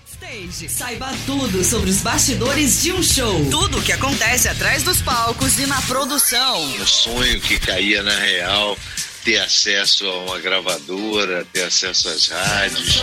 Backstage. Saiba tudo sobre os bastidores de um show. Tudo o que acontece atrás dos palcos e na produção. Um sonho que caía na real, ter acesso a uma gravadora, ter acesso às rádios.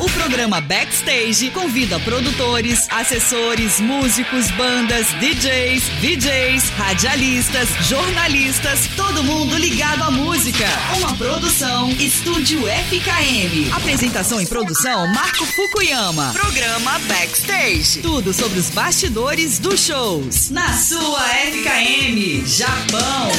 O programa Backstage convida produtores, assessores, músicos, bandas, DJs, VJs, radialistas, jornalistas, todo mundo ligado à música. Uma produção Estúdio FKM. Apresentação e produção Marco Fukuyama. Programa Backstage. Tudo sobre os bastidores dos shows. Na sua FKM, Japão.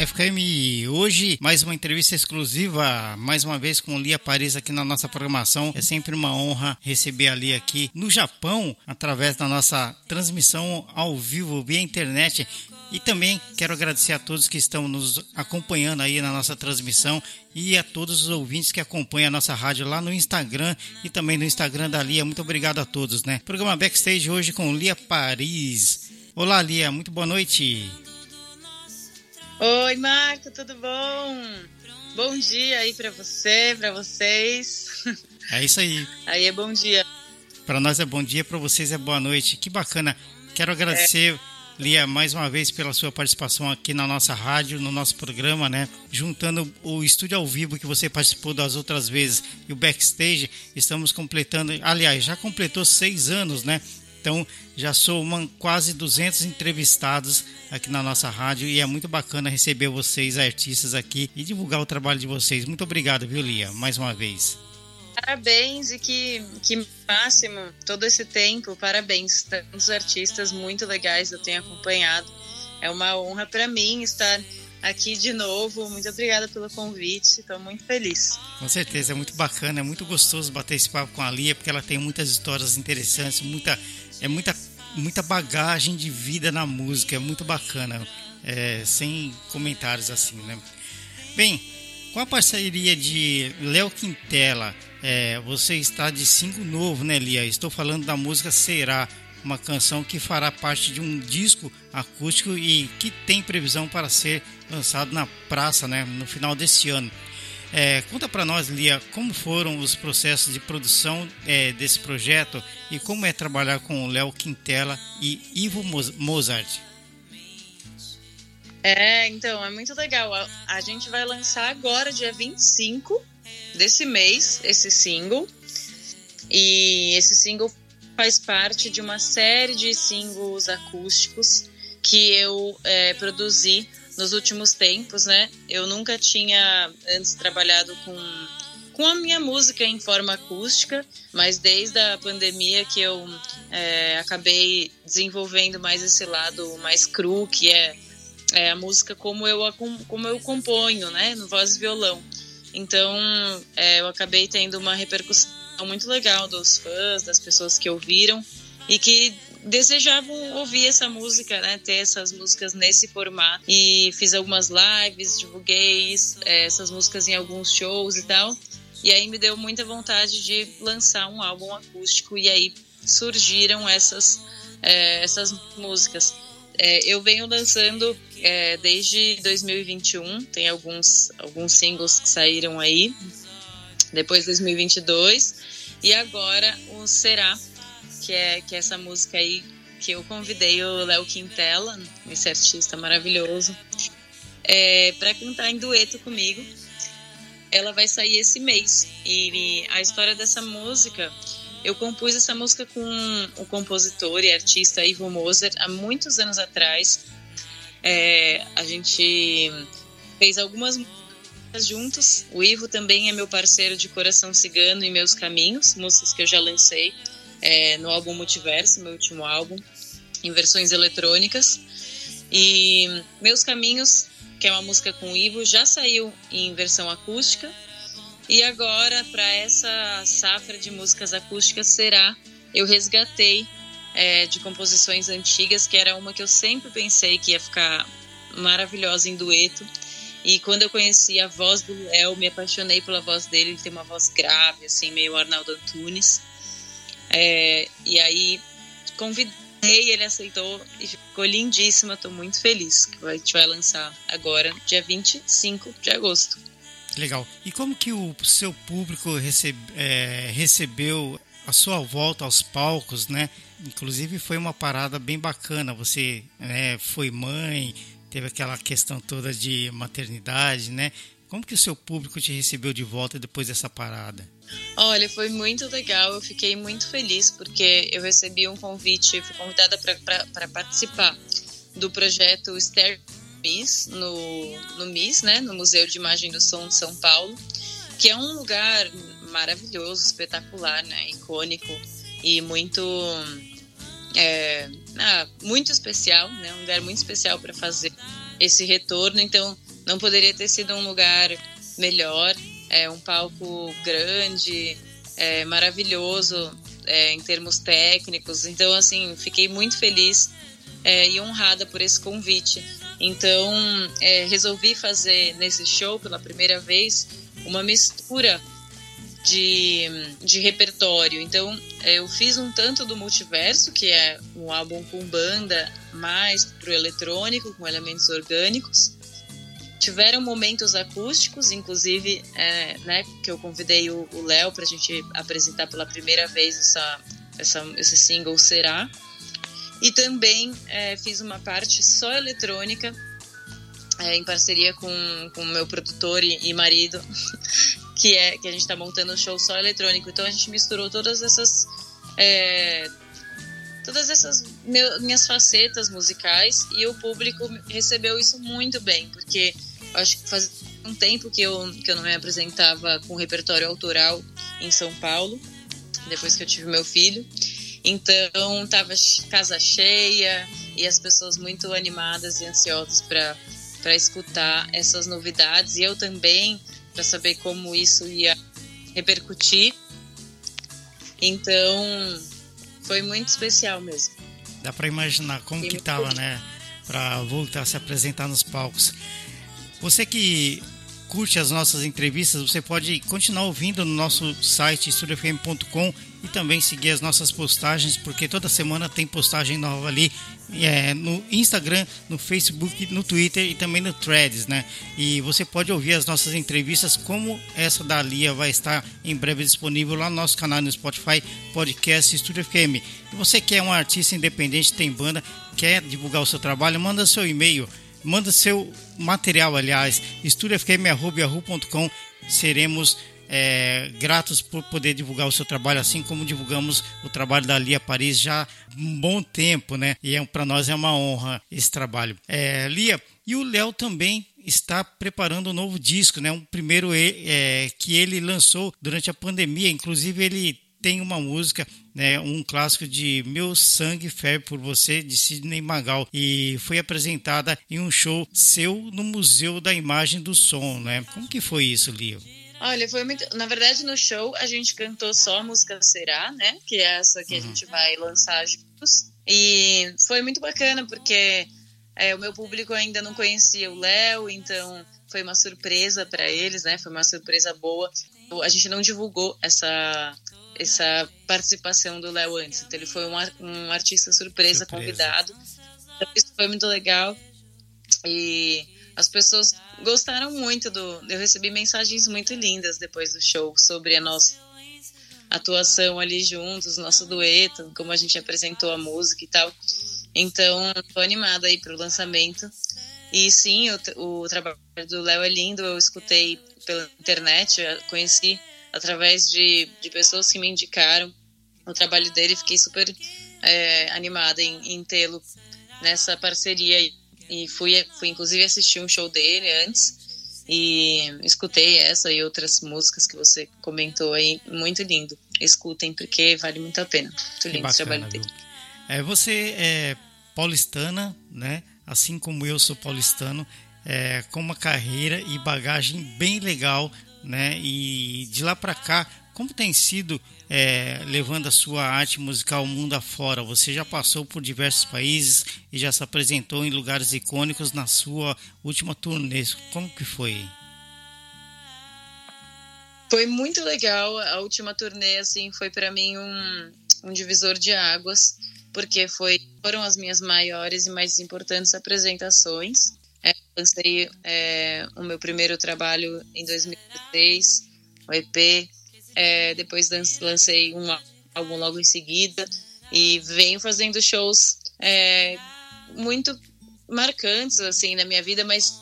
FKM, hoje mais uma entrevista exclusiva, mais uma vez com Lia Paris aqui na nossa programação. É sempre uma honra receber a Lia aqui no Japão, através da nossa transmissão ao vivo via internet. E também quero agradecer a todos que estão nos acompanhando aí na nossa transmissão e a todos os ouvintes que acompanham a nossa rádio lá no Instagram e também no Instagram da Lia. Muito obrigado a todos, né? Programa Backstage hoje com Lia Paris. Olá, Lia, muito boa noite. Oi, Marco, tudo bom? Bom dia aí para você, para vocês. É isso aí. Aí é bom dia. Para nós é bom dia, para vocês é boa noite. Que bacana. Quero agradecer, é. Lia, mais uma vez pela sua participação aqui na nossa rádio, no nosso programa, né? Juntando o estúdio ao vivo que você participou das outras vezes e o backstage, estamos completando. Aliás, já completou seis anos, né? Então, já sou uma, quase 200 entrevistados aqui na nossa rádio e é muito bacana receber vocês, artistas, aqui e divulgar o trabalho de vocês. Muito obrigado, viu, Lia? Mais uma vez. Parabéns e que, que máximo todo esse tempo. Parabéns. Tantos artistas muito legais eu tenho acompanhado. É uma honra para mim estar aqui de novo. Muito obrigada pelo convite. Estou muito feliz. Com certeza, é muito bacana, é muito gostoso bater esse papo com a Lia, porque ela tem muitas histórias interessantes, muita é muita, muita bagagem de vida na música, é muito bacana, é, sem comentários assim, né? Bem, com a parceria de Léo Quintela, é, você está de single novo, né, Lia? Estou falando da música Será, uma canção que fará parte de um disco acústico e que tem previsão para ser lançado na praça, né, no final desse ano. É, conta para nós, Lia, como foram os processos de produção é, desse projeto e como é trabalhar com o Léo Quintela e Ivo Mozart. É, então, é muito legal. A, a gente vai lançar agora, dia 25 desse mês, esse single. E esse single faz parte de uma série de singles acústicos que eu é, produzi nos últimos tempos, né? Eu nunca tinha antes trabalhado com, com a minha música em forma acústica, mas desde a pandemia que eu é, acabei desenvolvendo mais esse lado mais cru, que é, é a música como eu, como eu componho, né? No voz e violão. Então, é, eu acabei tendo uma repercussão muito legal dos fãs, das pessoas que ouviram e que desejavam ouvir essa música, né? Ter essas músicas nesse formato. E fiz algumas lives, divulguei é, essas músicas em alguns shows e tal. E aí me deu muita vontade de lançar um álbum acústico e aí surgiram essas, é, essas músicas. É, eu venho lançando é, desde 2021, tem alguns, alguns singles que saíram aí, depois 2022, e agora o Será, que é, que é essa música aí que eu convidei o Léo Quintela, esse artista maravilhoso, é, para cantar em dueto comigo. Ela vai sair esse mês. E a história dessa música, eu compus essa música com o compositor e artista Ivo Moser há muitos anos atrás. É, a gente fez algumas músicas juntos. O Ivo também é meu parceiro de Coração Cigano e Meus Caminhos, músicas que eu já lancei é, no álbum Multiverso, meu último álbum, em versões eletrônicas. E Meus Caminhos, que é uma música com o Ivo, já saiu em versão acústica. E agora, para essa safra de músicas acústicas, será eu resgatei é, de composições antigas, que era uma que eu sempre pensei que ia ficar maravilhosa em dueto. E quando eu conheci a voz do Léo, me apaixonei pela voz dele. Ele tem uma voz grave, assim, meio Arnaldo Antunes. É, e aí convidei, ele aceitou e ficou lindíssima. Estou muito feliz que a gente vai lançar agora, dia 25 de agosto. Legal. E como que o seu público recebe, é, recebeu a sua volta aos palcos, né? Inclusive foi uma parada bem bacana. Você né, foi mãe, teve aquela questão toda de maternidade, né? Como que o seu público te recebeu de volta depois dessa parada? Olha, foi muito legal. Eu fiquei muito feliz porque eu recebi um convite, fui convidada para participar do projeto Ster Miss no, no MIS, né? No Museu de Imagem do Som de São Paulo, que é um lugar maravilhoso, espetacular, né? Icônico e muito é, ah, muito especial, né? Um lugar muito especial para fazer esse retorno. Então, não poderia ter sido um lugar melhor. É um palco grande, é, maravilhoso é, em termos técnicos. Então, assim, fiquei muito feliz é, e honrada por esse convite. Então, é, resolvi fazer nesse show pela primeira vez uma mistura de, de repertório. Então, eu fiz um tanto do multiverso, que é um álbum com banda mais pro eletrônico, com elementos orgânicos. Tiveram momentos acústicos, inclusive, é, né, que eu convidei o Léo para a gente apresentar pela primeira vez essa, essa, esse single Será. E também é, fiz uma parte só eletrônica, é, em parceria com o meu produtor e, e marido, que é que a gente está montando um show só eletrônico. Então a gente misturou todas essas é, todas essas minhas facetas musicais e o público recebeu isso muito bem, porque acho que faz um tempo que eu que eu não me apresentava com repertório autoral em São Paulo, depois que eu tive meu filho. Então tava casa cheia e as pessoas muito animadas e ansiosas para escutar essas novidades e eu também para saber como isso ia repercutir. Então, foi muito especial mesmo. Dá para imaginar como que tava, né, para voltar a se apresentar nos palcos. Você que curte as nossas entrevistas, você pode continuar ouvindo no nosso site estudiofm.com e também seguir as nossas postagens, porque toda semana tem postagem nova ali é, no Instagram, no Facebook, no Twitter e também no Threads, né? E você pode ouvir as nossas entrevistas, como essa da Lia vai estar em breve disponível lá no nosso canal no Spotify, Podcast Estúdio FM. E você que é um artista independente, tem banda, quer divulgar o seu trabalho, manda seu e-mail manda seu material, aliás, estudiofm.com. Seremos é, gratos por poder divulgar o seu trabalho, assim como divulgamos o trabalho da Lia Paris já há um bom tempo, né? E é, para nós é uma honra esse trabalho. É, Lia, e o Léo também está preparando um novo disco, né? Um primeiro é, que ele lançou durante a pandemia, inclusive ele tem uma música, né, um clássico de Meu Sangue Ferve por Você, de Sidney Magal, e foi apresentada em um show seu no Museu da Imagem do Som, né? Como que foi isso, Lio? Olha, foi muito. Na verdade, no show a gente cantou só a música Será, né? Que é essa que uhum. a gente vai lançar juntos. E foi muito bacana, porque é, o meu público ainda não conhecia o Léo, então foi uma surpresa para eles, né? Foi uma surpresa boa. A gente não divulgou essa essa participação do Léo antes. Então ele foi um, um artista surpresa, surpresa, convidado. Isso foi muito legal. E as pessoas gostaram muito do. Eu recebi mensagens muito lindas depois do show sobre a nossa atuação ali juntos, nosso dueto, como a gente apresentou a música e tal. Então, tô animada aí pro lançamento. E sim, o, o trabalho do Léo é lindo, eu escutei pela internet, conheci através de, de pessoas que me indicaram o trabalho dele. Fiquei super é, animada em, em tê-lo nessa parceria. E fui, fui inclusive assistir um show dele antes e escutei essa e outras músicas que você comentou aí. Muito lindo. Escutem, porque vale muito a pena. Muito lindo o trabalho dele. É, você é paulistana, né? Assim como eu sou paulistano, é, com uma carreira e bagagem bem legal né? E de lá para cá, como tem sido é, levando a sua arte musical mundo afora? Você já passou por diversos países e já se apresentou em lugares icônicos na sua última turnê. Como que foi? Foi muito legal. A última turnê, assim, foi para mim um, um divisor de águas, porque foi, foram as minhas maiores e mais importantes apresentações. Lancei é, o meu primeiro trabalho em 2016, o EP. É, depois lancei um álbum logo em seguida e venho fazendo shows é, muito marcantes assim na minha vida, mas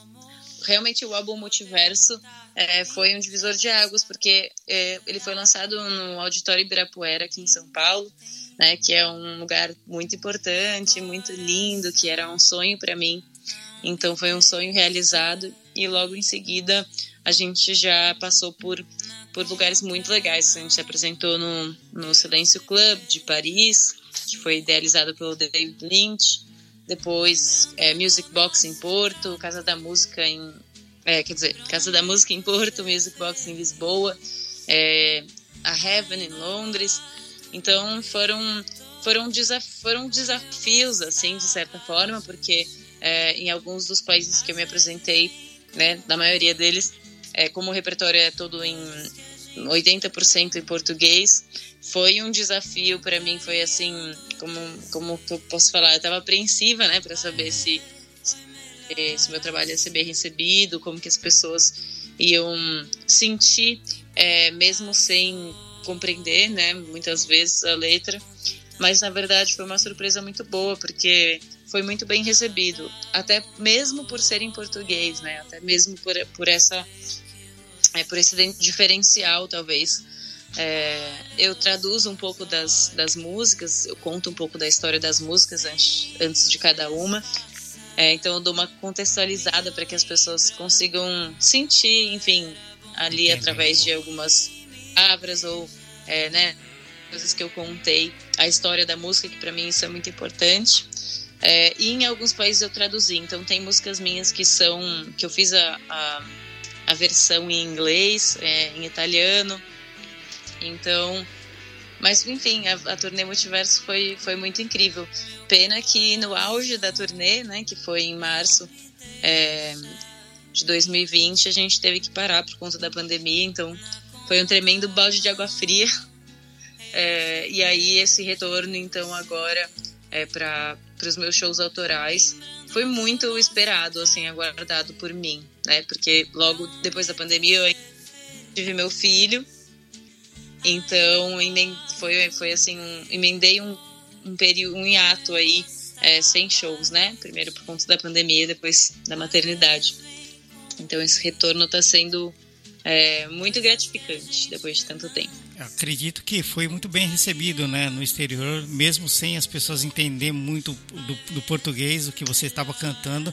realmente o álbum Multiverso é, foi um divisor de águas, porque é, ele foi lançado no Auditório Ibirapuera, aqui em São Paulo, né, que é um lugar muito importante, muito lindo, que era um sonho para mim. Então foi um sonho realizado e logo em seguida a gente já passou por, por lugares muito legais. A gente se apresentou no, no Silêncio Club de Paris, que foi idealizado pelo David Lynch. Depois é, Music Box em Porto, Casa da Música em é, quer dizer, Casa da Música em Porto, Music Box em Lisboa, é, a Heaven em Londres. Então foram foram, desaf foram desafios assim de certa forma, porque é, em alguns dos países que eu me apresentei, né, na maioria deles, é, como o repertório é todo em 80% em português, foi um desafio para mim, foi assim, como como eu posso falar, eu estava apreensiva, né, para saber se se meu trabalho ia ser bem recebido, como que as pessoas iam sentir, é, mesmo sem compreender, né, muitas vezes a letra. Mas na verdade foi uma surpresa muito boa, porque foi muito bem recebido, até mesmo por ser em português, né, até mesmo por, por essa é, por esse diferencial talvez. É, eu traduzo um pouco das, das músicas, eu conto um pouco da história das músicas antes, antes de cada uma, é, então eu dou uma contextualizada para que as pessoas consigam sentir, enfim, ali Entendi. através de algumas palavras ou é, né, coisas que eu contei, a história da música, que para mim isso é muito importante. É, e em alguns países eu traduzi, então tem músicas minhas que são que eu fiz a, a, a versão em inglês, é, em italiano. Então mas, enfim, a, a turnê Multiverso foi, foi muito incrível. Pena que no auge da turnê, né, que foi em março é, de 2020, a gente teve que parar por conta da pandemia, então foi um tremendo balde de água fria. É, e aí esse retorno, então, agora é, para os meus shows autorais foi muito esperado, assim, aguardado por mim, né? Porque logo depois da pandemia eu tive meu filho então, foi, foi assim, um, emendei um, um período, um hiato aí, é, sem shows, né? Primeiro por conta da pandemia, depois da maternidade. Então, esse retorno está sendo é, muito gratificante depois de tanto tempo. Acredito que foi muito bem recebido né, no exterior, mesmo sem as pessoas entender muito do, do português, o que você estava cantando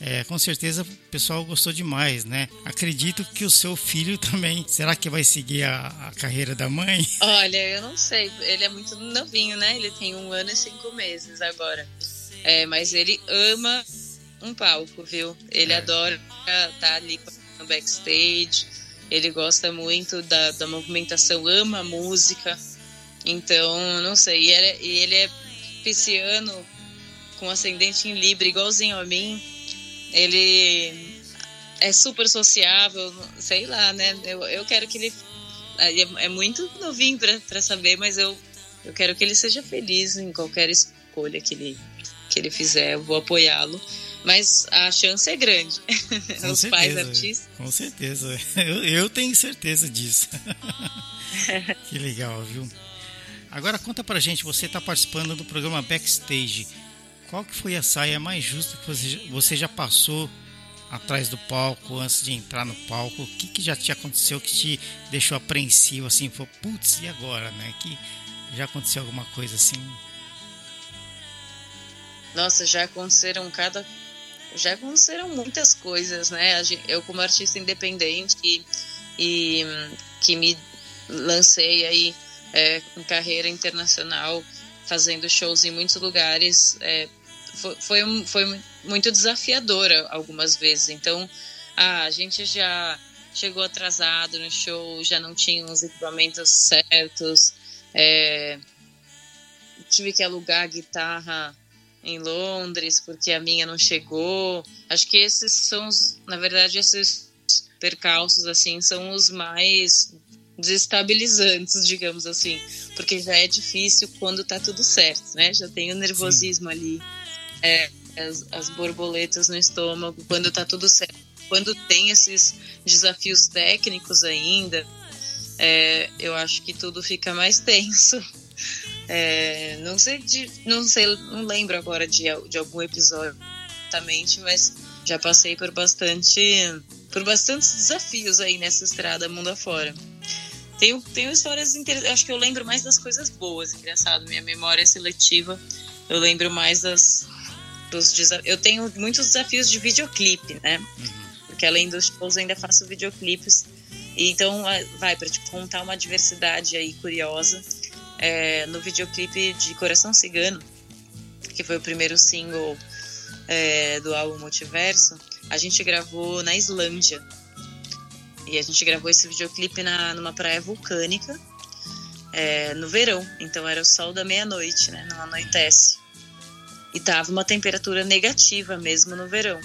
é, com certeza o pessoal gostou demais, né? Acredito que o seu filho também. Será que vai seguir a, a, carreira da mãe? Olha, eu não sei. Ele é muito novinho, né? Ele tem um ano e cinco meses agora. É, mas ele ama um palco, viu? Ele é. adora estar tá ali no backstage. Ele gosta muito da, da movimentação, ama a música. Então, não sei. E ele, e ele é pisciano com ascendente em Libra, igualzinho a mim ele é super sociável, sei lá, né? Eu, eu quero que ele. É, é muito novinho para saber, mas eu, eu quero que ele seja feliz em qualquer escolha que ele, que ele fizer. Eu vou apoiá-lo. Mas a chance é grande. Com Os certeza, pais artistas. Com certeza. Eu, eu tenho certeza disso. que legal, viu? Agora conta pra gente, você está participando do programa Backstage. Qual que foi a saia mais justa que você, você já passou atrás do palco, antes de entrar no palco? O que, que já te aconteceu que te deixou apreensivo, assim, foi, putz, e agora, né? Que já aconteceu alguma coisa assim? Nossa, já aconteceram cada... Já aconteceram muitas coisas, né? Eu como artista independente e, e que me lancei aí é, em carreira internacional, fazendo shows em muitos lugares, é, foi, foi, foi muito desafiadora algumas vezes. Então, ah, a gente já chegou atrasado no show, já não tinha os equipamentos certos, é, tive que alugar a guitarra em Londres porque a minha não chegou. Acho que esses são, os, na verdade, esses percalços assim são os mais desestabilizantes, digamos assim, porque já é difícil quando tá tudo certo, né? Já tem o nervosismo Sim. ali, é, as, as borboletas no estômago quando tá tudo certo. Quando tem esses desafios técnicos ainda, é, eu acho que tudo fica mais tenso. É, não sei de, não sei, não lembro agora de, de algum episódio exatamente, mas já passei por bastante por bastantes desafios aí nessa estrada mundo afora. Tenho, tenho histórias interessantes. Acho que eu lembro mais das coisas boas, engraçado. Minha memória é seletiva. Eu lembro mais das. Dos desafios. Eu tenho muitos desafios de videoclipe, né? Uhum. Porque além dos shows, eu ainda faço videoclipes. Então, vai, para te contar uma diversidade aí curiosa. É, no videoclipe de Coração Cigano, que foi o primeiro single é, do álbum Multiverso, a gente gravou na Islândia. E a gente gravou esse videoclipe na, numa praia vulcânica é, no verão. Então era o sol da meia-noite, né? Não anoitece. E tava uma temperatura negativa mesmo no verão.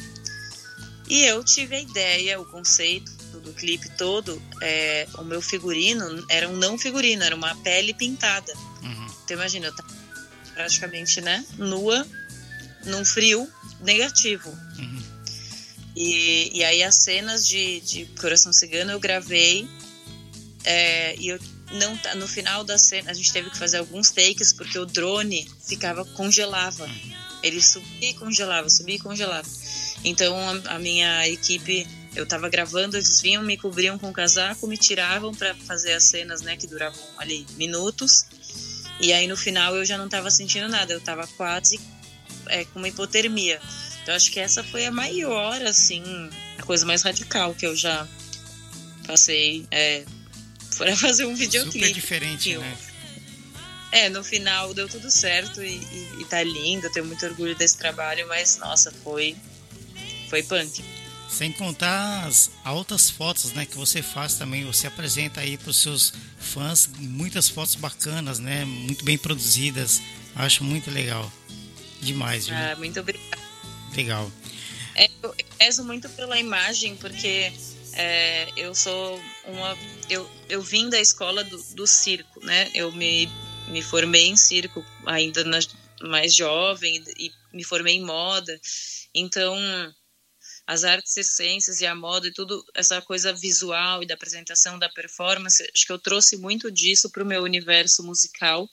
E eu tive a ideia, o conceito do clipe todo, é, o meu figurino era um não figurino, era uma pele pintada. Uhum. Então imagina, eu tava praticamente, né, nua, num frio negativo. Uhum. E, e aí as cenas de, de Coração Cigano eu gravei é, e eu não no final da cena a gente teve que fazer alguns takes porque o drone ficava congelava ele subia e congelava subia e congelava então a, a minha equipe eu tava gravando eles vinham me cobriam com casaco me tiravam para fazer as cenas né que duravam ali minutos e aí no final eu já não tava sentindo nada eu tava quase é, com uma hipotermia então acho que essa foi a maior, assim, a coisa mais radical que eu já passei é, para fazer um videoclipe. Super diferente, né? É, no final deu tudo certo e, e, e tá lindo, eu tenho muito orgulho desse trabalho, mas nossa, foi foi punk. Sem contar as altas fotos, né, que você faz também, você apresenta aí para os seus fãs muitas fotos bacanas, né, muito bem produzidas. Acho muito legal. Demais, viu? Ah, muito obrigada. Legal. É, eu peso muito pela imagem, porque é, eu sou uma. Eu, eu vim da escola do, do circo, né? Eu me, me formei em circo ainda na, mais jovem e me formei em moda. Então, as artes e ciências e a moda e tudo, essa coisa visual e da apresentação, da performance, acho que eu trouxe muito disso para o meu universo musical.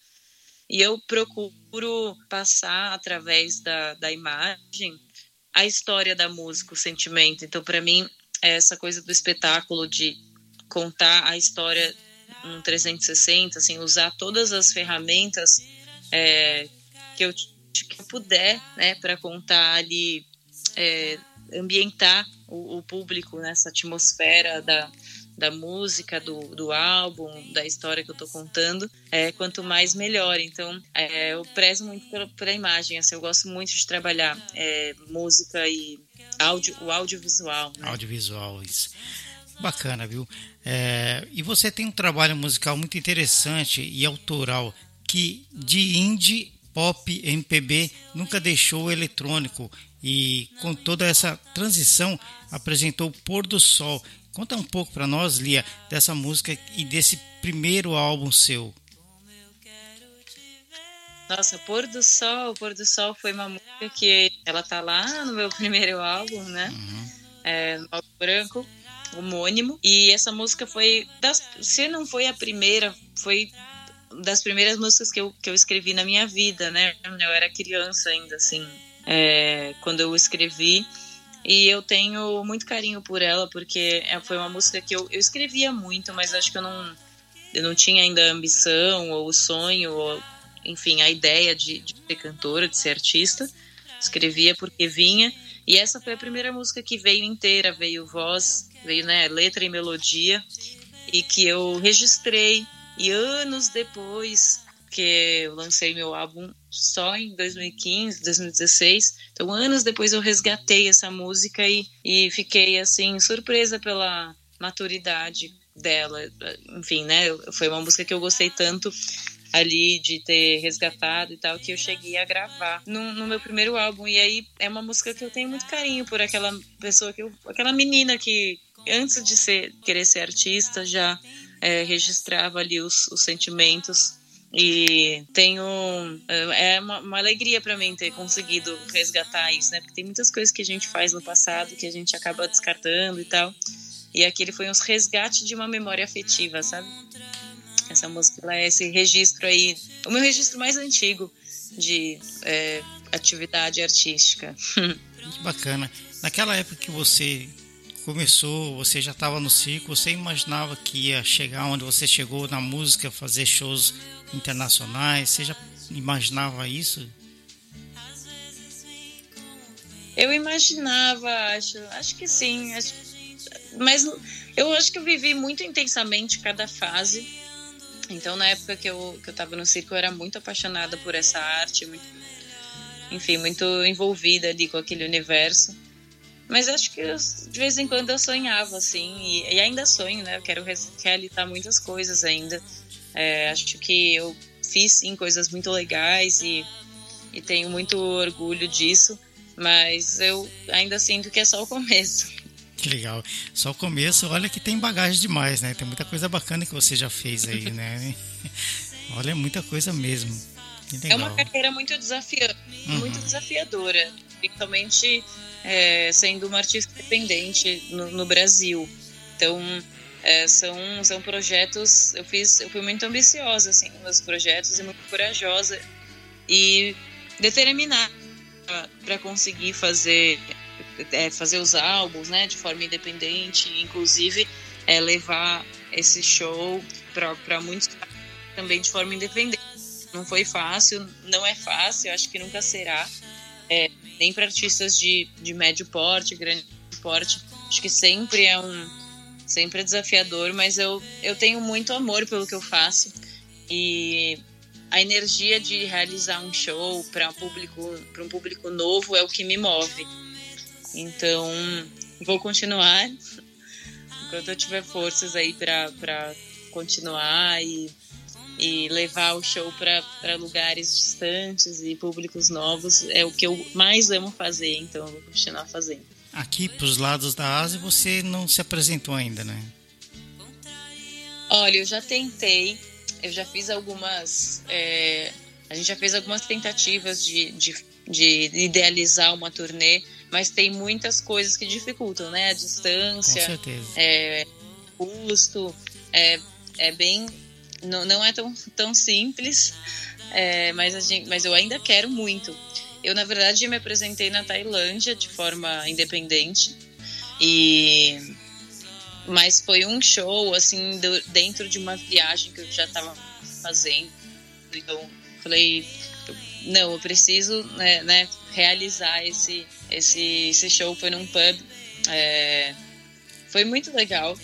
E eu procuro passar através da, da imagem a história da música, o sentimento. Então, para mim, é essa coisa do espetáculo de contar a história um 360, assim, usar todas as ferramentas é, que, eu, que eu puder, né, para contar ali, é, ambientar o, o, público nessa atmosfera da, da música, do, do álbum, da história que eu estou contando, é, quanto mais melhor. Então, é, eu prezo muito pela, pela imagem, assim, eu gosto muito de trabalhar é, música e áudio, o audiovisual. Né? Audiovisual, isso. Bacana, viu? É, e você tem um trabalho musical muito interessante e autoral que de indie, pop, MPB nunca deixou o eletrônico e com toda essa transição apresentou o Pôr do Sol, Conta um pouco para nós, Lia, dessa música e desse primeiro álbum seu. Nossa, Pôr do Sol, Pôr do Sol foi uma música que ela tá lá no meu primeiro álbum, né? Uhum. É, no álbum branco, homônimo. E essa música foi, das, se não foi a primeira, foi das primeiras músicas que eu, que eu escrevi na minha vida, né? Eu era criança ainda, assim, é, quando eu escrevi. E eu tenho muito carinho por ela, porque é, foi uma música que eu, eu escrevia muito, mas acho que eu não, eu não tinha ainda a ambição ou o sonho, ou, enfim, a ideia de, de ser cantora, de ser artista. Escrevia porque vinha. E essa foi a primeira música que veio inteira, veio voz, veio né, letra e melodia, e que eu registrei. E anos depois que eu lancei meu álbum só em 2015, 2016. Então, anos depois eu resgatei essa música e, e fiquei, assim, surpresa pela, maturidade dela. Enfim, né? Foi uma música que eu gostei tanto ali de ter resgatado e tal, que eu cheguei a gravar no, no, meu primeiro álbum. E aí é uma música que eu tenho muito carinho por aquela pessoa que eu, aquela menina que antes de ser querer ser artista já é, registrava ali os, os sentimentos e tenho. É uma, uma alegria para mim ter conseguido resgatar isso, né? Porque tem muitas coisas que a gente faz no passado que a gente acaba descartando e tal. E aquele foi um resgate de uma memória afetiva, sabe? Essa música ela é esse registro aí, o meu registro mais antigo de é, atividade artística. Que bacana. Naquela época que você começou, você já estava no circo, você imaginava que ia chegar onde você chegou na música, fazer shows internacionais? Você já imaginava isso? Eu imaginava, acho, acho que sim, acho, mas eu acho que eu vivi muito intensamente cada fase. Então, na época que eu, que eu tava no circo, eu era muito apaixonada por essa arte, muito, enfim, muito envolvida ali com aquele universo. Mas acho que eu, de vez em quando eu sonhava, assim, e, e ainda sonho, né? Eu quero realizar muitas coisas ainda. É, acho que eu fiz, sim, coisas muito legais e, e tenho muito orgulho disso, mas eu ainda sinto que é só o começo. Que legal. Só o começo, olha que tem bagagem demais, né? Tem muita coisa bacana que você já fez aí, né? olha, muita coisa mesmo. É uma carreira muito desafiadora, uhum. muito desafiadora, principalmente é, sendo uma artista independente no, no Brasil. Então, é, são, são projetos. Eu fiz, eu fui muito ambiciosa assim, nos meus projetos e muito corajosa e determinada para conseguir fazer é, fazer os álbuns, né, de forma independente, inclusive é, levar esse show para muitos também de forma independente. Não foi fácil, não é fácil, acho que nunca será. É, nem para artistas de, de médio porte, grande porte. Acho que sempre é um sempre é desafiador, mas eu, eu tenho muito amor pelo que eu faço e a energia de realizar um show para um público para um público novo é o que me move. Então vou continuar enquanto eu tiver forças aí para continuar e e levar o show para lugares distantes e públicos novos é o que eu mais amo fazer, então eu vou continuar fazendo. Aqui para os lados da Ásia você não se apresentou ainda, né? Olha, eu já tentei, eu já fiz algumas. É, a gente já fez algumas tentativas de, de, de, idealizar uma turnê, mas tem muitas coisas que dificultam, né? A distância, Com certeza. É, custo, é, é bem não, não é tão, tão simples, é, mas, gente, mas eu ainda quero muito. Eu, na verdade, me apresentei na Tailândia de forma independente, e mas foi um show, assim, dentro de uma viagem que eu já estava fazendo. Então, falei, não, eu preciso né, né, realizar esse, esse, esse show. Foi num pub. É, foi muito legal.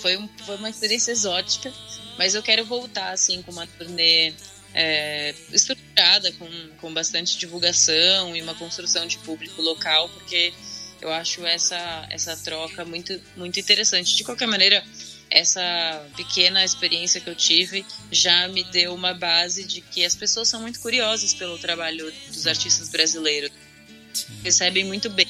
Foi, um, foi uma experiência exótica. Mas eu quero voltar, assim, com uma turnê é, estruturada, com, com bastante divulgação e uma construção de público local, porque eu acho essa, essa troca muito, muito interessante. De qualquer maneira, essa pequena experiência que eu tive já me deu uma base de que as pessoas são muito curiosas pelo trabalho dos artistas brasileiros. Recebem muito bem.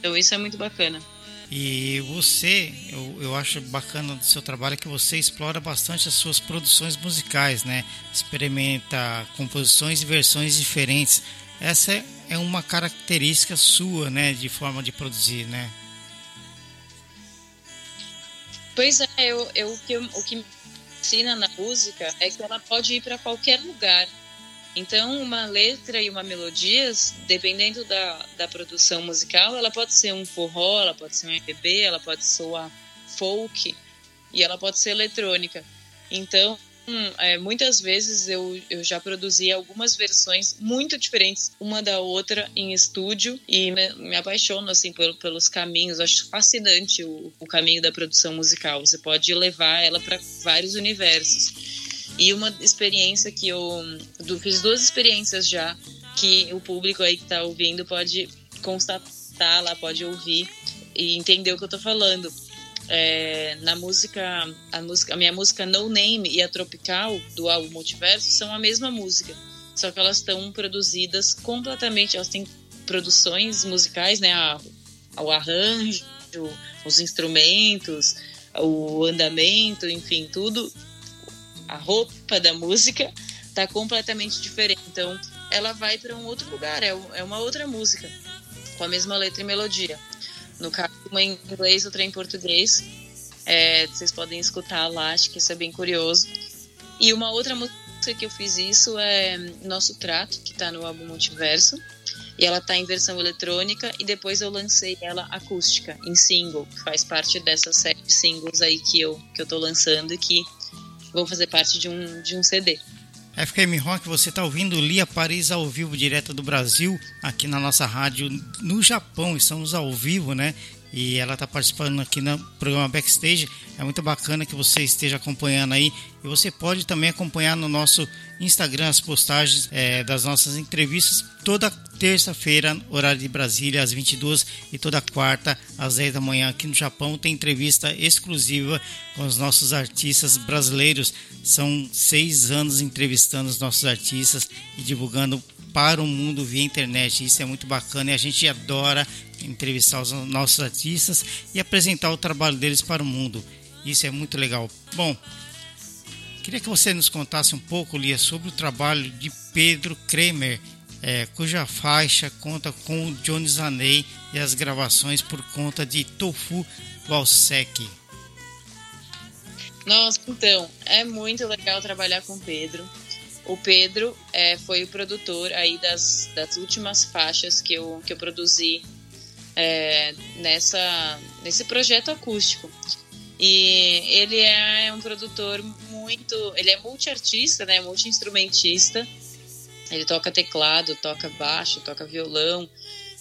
Então isso é muito bacana. E você, eu, eu acho bacana do seu trabalho que você explora bastante as suas produções musicais, né? Experimenta composições e versões diferentes. Essa é, uma característica sua, né? De forma de produzir, né? Pois é, eu, eu, o que me ensina na música é que ela pode ir para qualquer lugar. Então, uma letra e uma melodia, dependendo da, da produção musical, ela pode ser um forró, ela pode ser um MPB, ela pode soar folk e ela pode ser eletrônica. Então, é, muitas vezes eu, eu já produzi algumas versões muito diferentes uma da outra em estúdio e me, me apaixono assim por, pelos caminhos. Acho fascinante o, o caminho da produção musical. Você pode levar ela para vários universos. E uma experiência que eu, fiz duas experiências já que o público aí que está ouvindo pode constatar lá, pode ouvir e entender o que eu estou falando. é, na música a, música, a minha música No Name e a Tropical do álbum Multiverso são a mesma música, só que elas estão produzidas completamente, elas têm produções musicais, né, a, o arranjo, os instrumentos, o andamento, enfim, tudo, a roupa da música tá completamente diferente. Então, ela vai para um outro lugar, é, é uma outra música, com a mesma letra e melodia. No caso, uma em inglês, outra em português. É, vocês podem escutar lá, acho que isso é bem curioso. E uma outra música que eu fiz isso é Nosso Trato, que está no álbum Multiverso. E ela está em versão eletrônica e depois eu lancei ela acústica, em single, que faz parte dessa série de singles aí que eu, que eu tô lançando e que vão fazer parte de um, de um CD. FKM Rock, você está ouvindo Lia Paris ao vivo, direto do Brasil, aqui na nossa rádio no Japão. Estamos ao vivo, né? E ela está participando aqui no programa Backstage. É muito bacana que você esteja acompanhando aí. E você pode também acompanhar no nosso Instagram as postagens é, das nossas entrevistas toda terça-feira, horário de Brasília, às 22 e toda quarta, às 10 da manhã, aqui no Japão, tem entrevista exclusiva com os nossos artistas brasileiros. São seis anos entrevistando os nossos artistas e divulgando para o mundo via internet. Isso é muito bacana e a gente adora entrevistar os nossos artistas e apresentar o trabalho deles para o mundo. Isso é muito legal. Bom, queria que você nos contasse um pouco, Lia, sobre o trabalho de Pedro Kremer é, cuja faixa conta com o Johnny Zaney e as gravações por conta de Tofu Walsek. Nossa, então, é muito legal trabalhar com Pedro. O Pedro é, foi o produtor aí das, das últimas faixas que eu, que eu produzi é, nessa, nesse projeto acústico. E ele é um produtor muito. Ele é multiartista, né? Multi-instrumentista. Ele toca teclado, toca baixo, toca violão.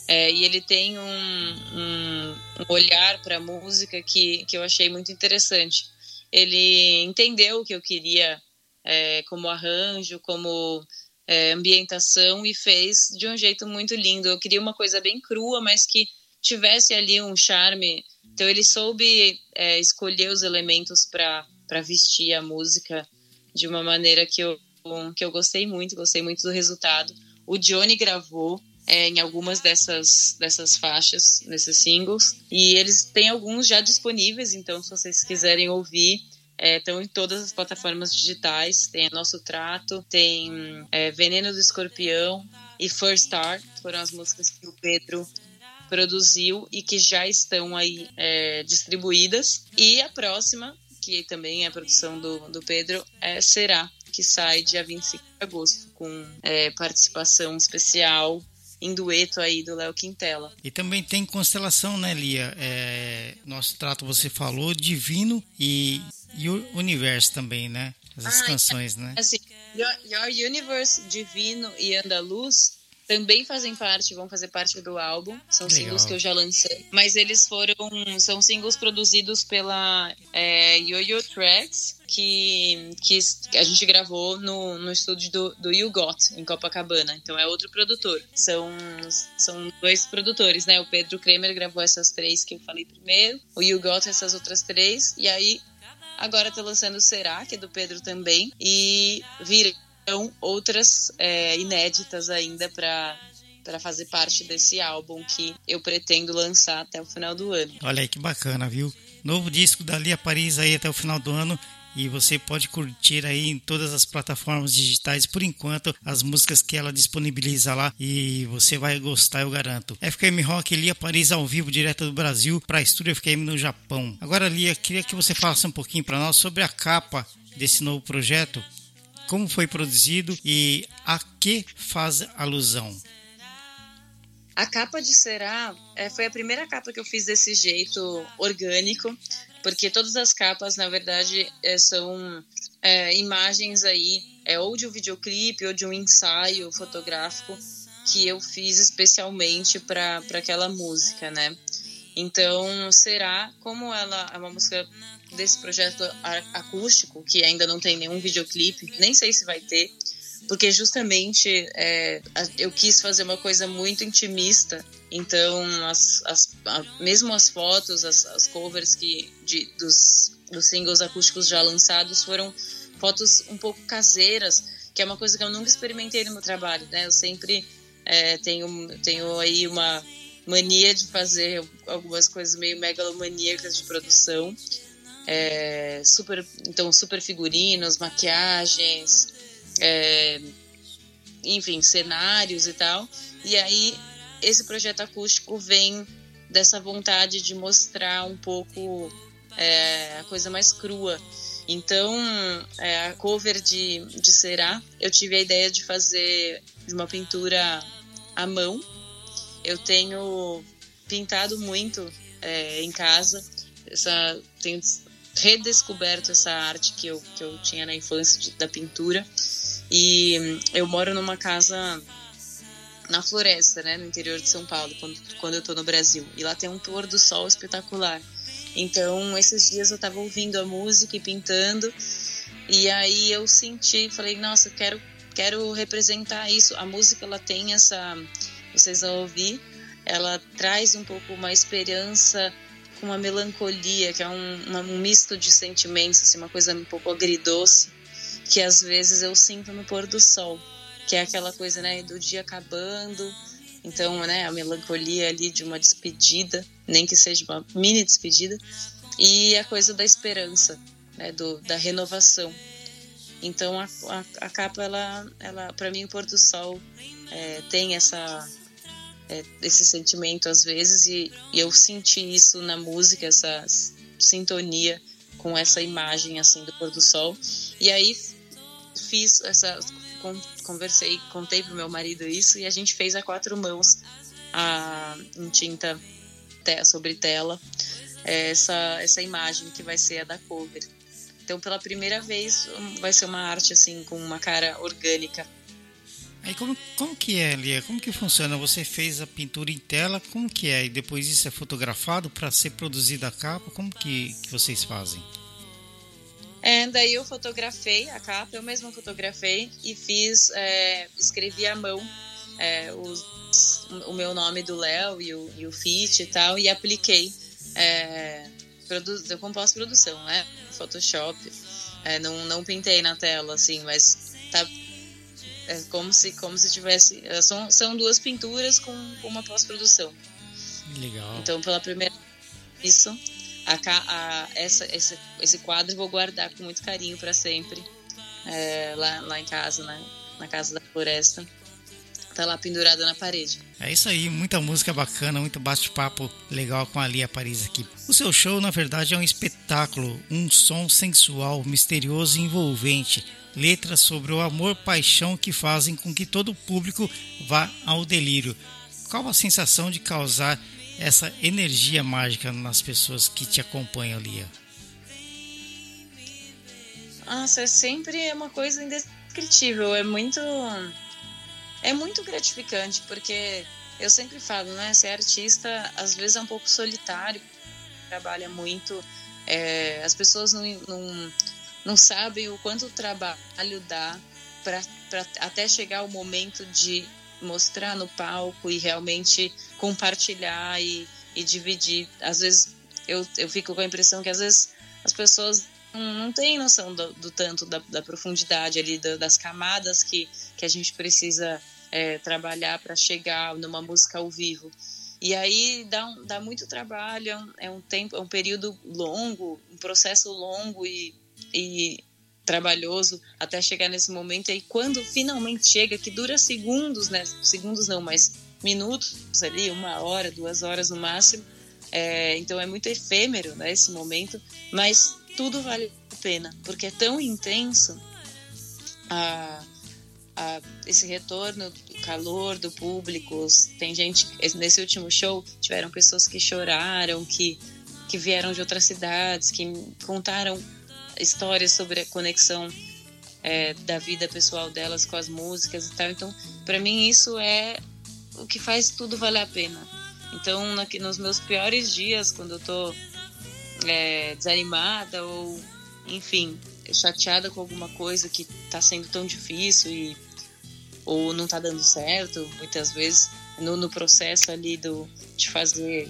É, e ele tem um, um, um olhar para a música que, que eu achei muito interessante. Ele entendeu o que eu queria é, como arranjo, como é, ambientação e fez de um jeito muito lindo. Eu queria uma coisa bem crua, mas que tivesse ali um charme. Então ele soube é, escolher os elementos para vestir a música de uma maneira que eu que eu gostei muito, gostei muito do resultado. O Johnny gravou é, em algumas dessas, dessas faixas, nesses singles, e eles têm alguns já disponíveis, então se vocês quiserem ouvir, é, estão em todas as plataformas digitais. Tem Nosso Trato, tem é, Veneno do Escorpião e First Star, foram as músicas que o Pedro produziu e que já estão aí é, distribuídas. E a próxima, que também é a produção do, do Pedro, é Será, que sai dia 25 de agosto, com é, participação especial em dueto aí do Léo Quintela. E também tem constelação, né, Lia? É, nosso trato você falou, Divino e, e o Universo também, né? Essas ah, canções, né? Assim, Your, Your Universe, Divino e Andaluz também fazem parte, vão fazer parte do álbum. São Legal. singles que eu já lancei. Mas eles foram. São singles produzidos pela é, Yo-Yo Tracks, que, que a gente gravou no, no estúdio do, do You Got, em Copacabana. Então é outro produtor. São, são dois produtores, né? O Pedro Kremer gravou essas três que eu falei primeiro. O You Got essas outras três. E aí. Agora tá lançando Será, que é do Pedro também. E vira então, outras é, inéditas ainda para para fazer parte desse álbum que eu pretendo lançar até o final do ano. Olha aí que bacana, viu? Novo disco da Lia Paris aí até o final do ano e você pode curtir aí em todas as plataformas digitais por enquanto as músicas que ela disponibiliza lá e você vai gostar, eu garanto. FKM Rock Lia Paris ao vivo direto do Brasil para Estúdio FKM no Japão. Agora Lia, queria que você falasse um pouquinho para nós sobre a capa desse novo projeto como foi produzido e a que faz alusão? A capa de Será é, foi a primeira capa que eu fiz desse jeito orgânico, porque todas as capas, na verdade, é, são é, imagens aí, é, ou de um videoclipe ou de um ensaio fotográfico que eu fiz especialmente para aquela música, né? Então, Será, como ela é uma música desse projeto acústico, que ainda não tem nenhum videoclipe, nem sei se vai ter, porque justamente é, eu quis fazer uma coisa muito intimista. Então, as, as, a, mesmo as fotos, as, as covers que, de, dos, dos singles acústicos já lançados foram fotos um pouco caseiras, que é uma coisa que eu nunca experimentei no meu trabalho, né? Eu sempre é, tenho, tenho aí uma mania de fazer algumas coisas meio megalomaníacas de produção. É, super, então, super figurinos, maquiagens, é, enfim, cenários e tal. E aí, esse projeto acústico vem dessa vontade de mostrar um pouco é, a coisa mais crua. Então, é, a cover de, de Será, eu tive a ideia de fazer de uma pintura à mão. Eu tenho pintado muito é, em casa. Essa, tenho redescoberto essa arte que eu, que eu tinha na infância de, da pintura. E eu moro numa casa na floresta, né, no interior de São Paulo, quando, quando eu tô no Brasil. E lá tem um pôr do sol espetacular. Então, esses dias eu tava ouvindo a música e pintando, e aí eu senti, falei, nossa, quero quero representar isso. A música ela tem essa, vocês vão ouvir, ela traz um pouco uma esperança com uma melancolia, que é um, um misto de sentimentos, assim, uma coisa um pouco agridoce, que às vezes eu sinto no pôr do sol, que é aquela coisa, né, do dia acabando, então, né, a melancolia ali de uma despedida, nem que seja uma mini despedida, e a coisa da esperança, né, do, da renovação. Então, a, a, a capa, ela, ela para mim, o pôr do sol é, tem essa é, esse sentimento às vezes e, e, eu senti isso na música essa sintonia com essa imagem assim do pôr do sol e aí fiz essa conversei contei pro meu marido isso e a gente fez a quatro mãos a, em tinta sobre tela essa essa imagem que vai ser a da cover então pela primeira vez vai ser uma arte assim com uma cara orgânica Aí como, como que é, Lia? Como que funciona? Você fez a pintura em tela, como que é? E depois isso é fotografado para ser produzida a capa? Como que, que vocês fazem? É, daí eu fotografei a capa, eu mesma fotografei e fiz, é, escrevi à mão é, os, o meu nome do Léo e o, e o fit e tal, e apliquei é, produ com pós-produção, né? Photoshop. É, não, não pintei na tela, assim, mas tá, é como se, como se tivesse. É, são, são duas pinturas com, com uma pós-produção. Legal. Então, pela primeira isso, a, a, essa, esse, esse quadro vou guardar com muito carinho para sempre. É, lá, lá em casa, né? na casa da floresta. Tá lá pendurada na parede. É isso aí, muita música bacana, muito bate-papo legal com a Lia Paris aqui. O seu show, na verdade, é um espetáculo, um som sensual, misterioso e envolvente letras sobre o amor paixão que fazem com que todo o público vá ao delírio. Qual a sensação de causar essa energia mágica nas pessoas que te acompanham, Lia? Nossa, é sempre uma coisa indescritível. É muito. É muito gratificante, porque eu sempre falo, né? Ser artista às vezes é um pouco solitário, trabalha muito. É, as pessoas não, não não sabem o quanto o trabalho dá para até chegar o momento de mostrar no palco e realmente compartilhar e, e dividir. Às vezes eu, eu fico com a impressão que às vezes as pessoas não, têm noção do, do tanto da, da, profundidade ali, do, das camadas que, que a gente precisa é, trabalhar para chegar numa música ao vivo. E aí dá, um, dá muito trabalho, é um tempo, é um período longo, um processo longo e e trabalhoso até chegar nesse momento. E quando finalmente chega, que dura segundos, né? Segundos não, mas minutos ali, uma hora, duas horas no máximo. É, então é muito efêmero né, esse momento, mas tudo vale a pena, porque é tão intenso a, a, esse retorno, o calor do público. Tem gente, nesse último show, tiveram pessoas que choraram, que, que vieram de outras cidades, que contaram histórias sobre a conexão é, da vida pessoal delas com as músicas e tal. Então, para mim, isso é o que faz tudo valer a pena. Então, na, nos meus piores dias, quando eu tô é, desanimada ou, enfim, chateada com alguma coisa que tá sendo tão difícil e ou não tá dando certo, muitas vezes no, no processo ali do de fazer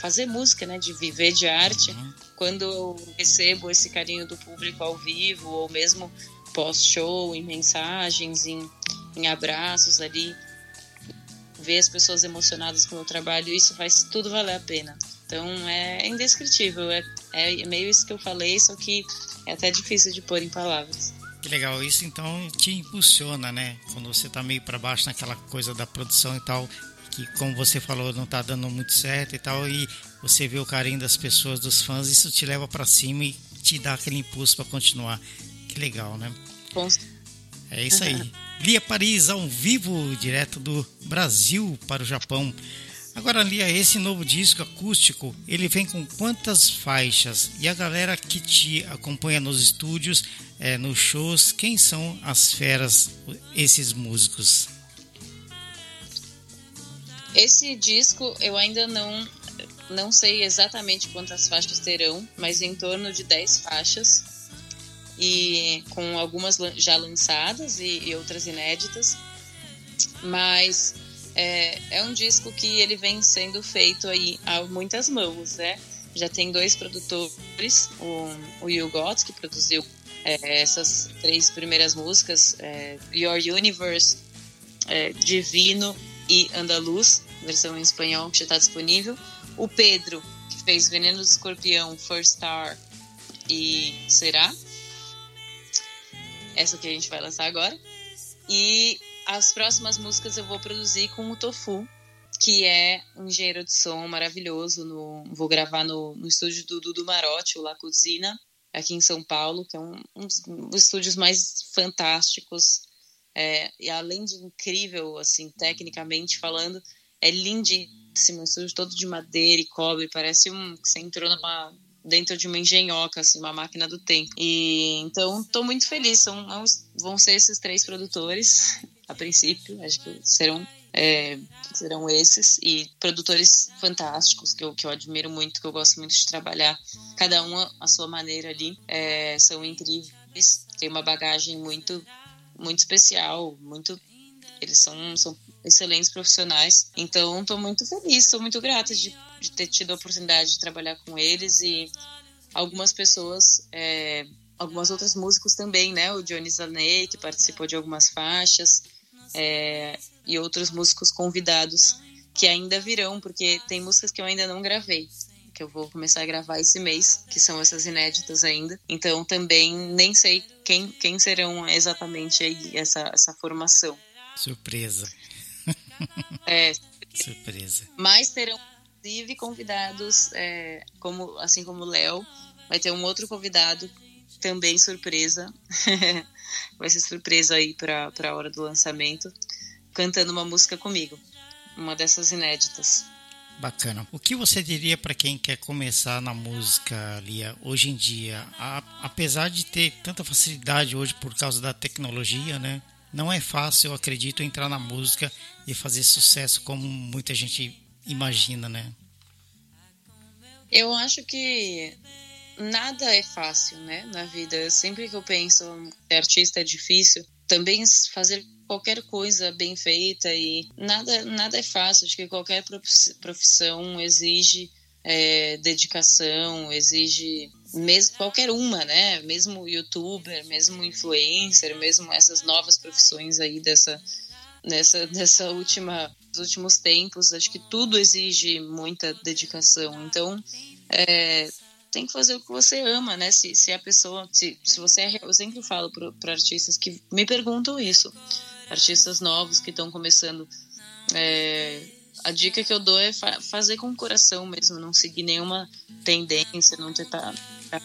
fazer música, né, de viver de arte. Uhum. Quando eu recebo esse carinho do público ao vivo ou mesmo pós-show, em mensagens, em, em abraços ali, ver as pessoas emocionadas com o meu trabalho, isso faz tudo valer a pena. Então é indescritível, é, é meio isso que eu falei, só que é até difícil de pôr em palavras. Que legal, isso então te impulsiona, né? Quando você tá meio para baixo naquela coisa da produção e tal, que como você falou não tá dando muito certo e tal, e você vê o carinho das pessoas, dos fãs, isso te leva para cima e te dá aquele impulso para continuar. Que legal, né? Bom. É isso aí. Lia Paris ao vivo, direto do Brasil para o Japão. Agora, Lia, esse novo disco acústico, ele vem com quantas faixas? E a galera que te acompanha nos estúdios, é, nos shows, quem são as feras, esses músicos? Esse disco eu ainda não não sei exatamente quantas faixas terão, mas em torno de 10 faixas e com algumas já lançadas e, e outras inéditas. Mas é, é um disco que ele vem sendo feito aí a muitas mãos, né? Já tem dois produtores, o, o Will Gotts, que produziu é, essas três primeiras músicas, é, Your Universe, é, Divino e Andaluz, versão em espanhol que já está disponível. O Pedro, que fez Veneno do Escorpião, First Star e Será. Essa que a gente vai lançar agora. E as próximas músicas eu vou produzir com o Tofu, que é um engenheiro de som maravilhoso. No, vou gravar no, no estúdio do Dudu Marotti, o La Cuzina, aqui em São Paulo, que é um, um dos estúdios mais fantásticos. É, e além de incrível, assim, tecnicamente falando, é lindíssimo. Um estúdio todo de madeira e cobre, parece um que você entrou numa dentro de uma engenhoca, assim, uma máquina do tempo. E então estou muito feliz. São, vão ser esses três produtores a princípio, acho que serão é, serão esses e produtores fantásticos que eu, que eu admiro muito, que eu gosto muito de trabalhar, cada um a sua maneira ali, é, são incríveis, tem uma bagagem muito muito especial, muito eles são, são excelentes profissionais, então estou muito feliz, sou muito grata de, de, ter tido a oportunidade de trabalhar com eles e algumas pessoas é, algumas outras músicos também, né? O Johnny Zaney, que participou de algumas faixas, é, e outros músicos convidados que ainda virão, porque tem músicas que eu ainda não gravei, que eu vou começar a gravar esse mês, que são essas inéditas ainda. Então também nem sei quem, quem serão exatamente aí essa, essa formação. Surpresa. É. Surpresa. Mas terão inclusive convidados, é, como assim como o Léo, vai ter um outro convidado também surpresa. vai ser surpresa aí para a hora do lançamento, cantando uma música comigo, uma dessas inéditas. Bacana. O que você diria para quem quer começar na música, Lia, hoje em dia? A, apesar de ter tanta facilidade hoje por causa da tecnologia, né? Não é fácil, eu acredito, entrar na música e fazer sucesso como muita gente imagina, né? Eu acho que nada é fácil, né, na vida. Sempre que eu penso que artista é difícil, também fazer qualquer coisa bem feita e nada nada é fácil. Acho que qualquer profissão exige é, dedicação, exige mesmo qualquer uma, né? Mesmo youtuber, mesmo influencer, mesmo essas novas profissões aí dessa nessa nessa última nos últimos tempos, acho que tudo exige muita dedicação. Então, é, tem que fazer o que você ama, né? Se, se a pessoa, se, se você é, eu sempre falo para artistas que me perguntam isso, artistas novos que estão começando, é, a dica que eu dou é fa fazer com o coração mesmo, não seguir nenhuma tendência, não tentar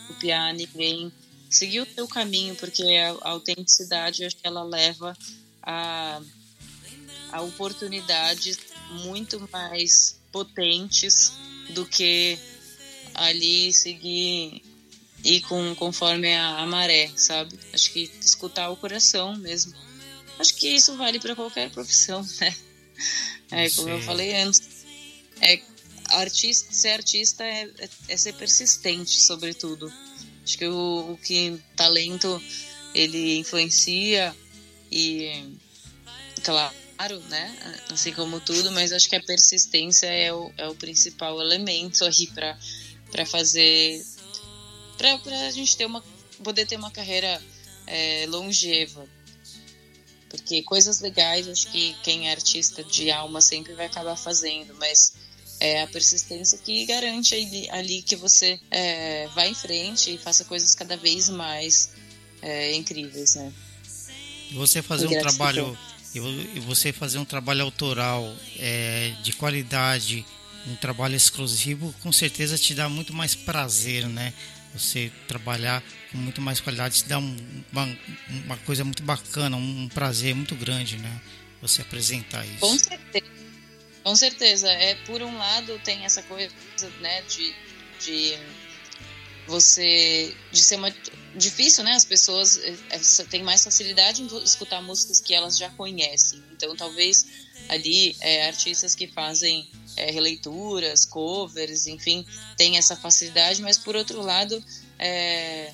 copiar ninguém, seguir o teu caminho, porque a, a autenticidade, acho que ela leva a, a oportunidades muito mais potentes do que ali seguir ir com, conforme a, a maré, sabe? Acho que escutar o coração mesmo. Acho que isso vale para qualquer profissão, né? É, como Sim. eu falei antes, é, artista, ser artista é, é, é ser persistente, sobretudo. Acho que o, o que talento ele influencia e claro, né? Assim como tudo, mas acho que a persistência é o, é o principal elemento aí para fazer. para a gente ter uma, poder ter uma carreira é, longeva. Porque coisas legais, acho que quem é artista de alma sempre vai acabar fazendo, mas é a persistência que garante ali, ali que você é, vá em frente e faça coisas cada vez mais é, incríveis, né? Você fazer um trabalho e você fazer um trabalho autoral é, de qualidade, um trabalho exclusivo, com certeza te dá muito mais prazer, né? Você trabalhar com muito mais qualidade te dá um, uma, uma coisa muito bacana, um prazer muito grande, né? Você apresentar isso. Com certeza. Com certeza. É, por um lado, tem essa coisa, né, de, de você de ser uma difícil, né? As pessoas é, têm mais facilidade em escutar músicas que elas já conhecem. Então, talvez ali é, artistas que fazem é, releituras, covers, enfim, tem essa facilidade. Mas por outro lado, é,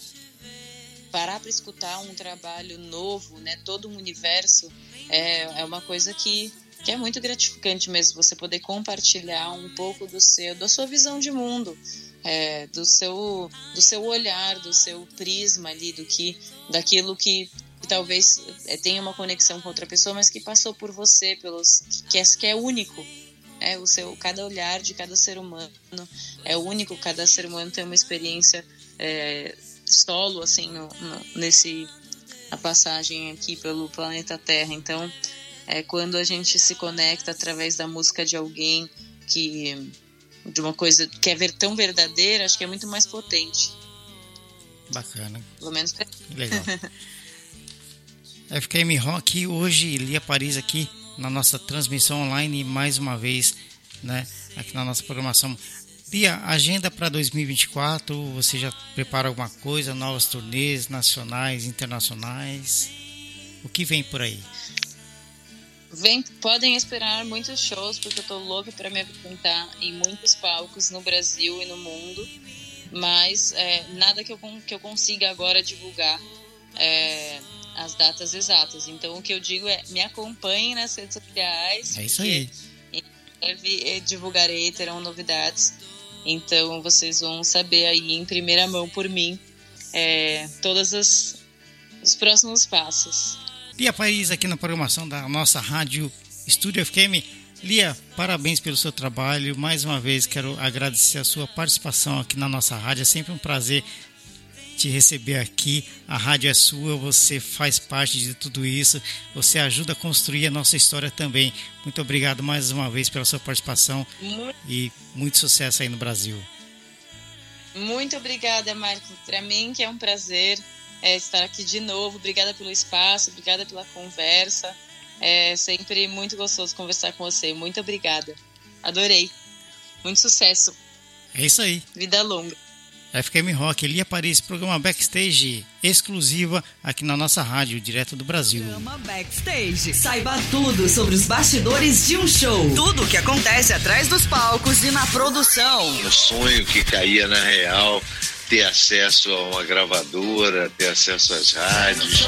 parar para escutar um trabalho novo, né? Todo um universo é, é uma coisa que que é muito gratificante mesmo você poder compartilhar um pouco do seu da sua visão de mundo é, do seu do seu olhar, do seu prisma ali, do que daquilo que, que talvez é, tenha uma conexão com outra pessoa, mas que passou por você, pelos que é, que é único. É, o seu cada olhar de cada ser humano é único, cada ser humano tem uma experiência é, solo assim no, no, nesse a passagem aqui pelo planeta Terra. Então, é quando a gente se conecta através da música de alguém que de uma coisa que é ver tão verdadeira, acho que é muito mais potente. Bacana. Pelo menos. Legal. FKM Rock hoje, Lia Paris aqui na nossa transmissão online mais uma vez, né, aqui na nossa programação. Lia, agenda para 2024, você já prepara alguma coisa, novas turnês nacionais, internacionais? O que vem por aí? Vem, podem esperar muitos shows, porque eu tô louca para me apresentar em muitos palcos no Brasil e no mundo. Mas é, nada que eu, que eu consiga agora divulgar é, as datas exatas. Então o que eu digo é me acompanhem nas redes sociais. É isso aí. Em breve divulgarei, terão novidades. Então vocês vão saber aí em primeira mão por mim é, todos os próximos passos. Lia País aqui na programação da nossa rádio Estúdio FKM. Lia, parabéns pelo seu trabalho. Mais uma vez quero agradecer a sua participação aqui na nossa rádio. É sempre um prazer te receber aqui. A rádio é sua, você faz parte de tudo isso. Você ajuda a construir a nossa história também. Muito obrigado mais uma vez pela sua participação e muito sucesso aí no Brasil. Muito obrigada, Marco. Para mim que é um prazer é, estar aqui de novo. Obrigada pelo espaço, obrigada pela conversa. É sempre muito gostoso conversar com você. Muito obrigada. Adorei. Muito sucesso. É isso aí. Vida longa. FKM Rock, Elia Paris, programa Backstage exclusiva aqui na nossa rádio, direto do Brasil. Programa Backstage. Saiba tudo sobre os bastidores de um show. Tudo o que acontece atrás dos palcos e na produção. Um sonho que caía na real ter acesso a uma gravadora, ter acesso às rádios.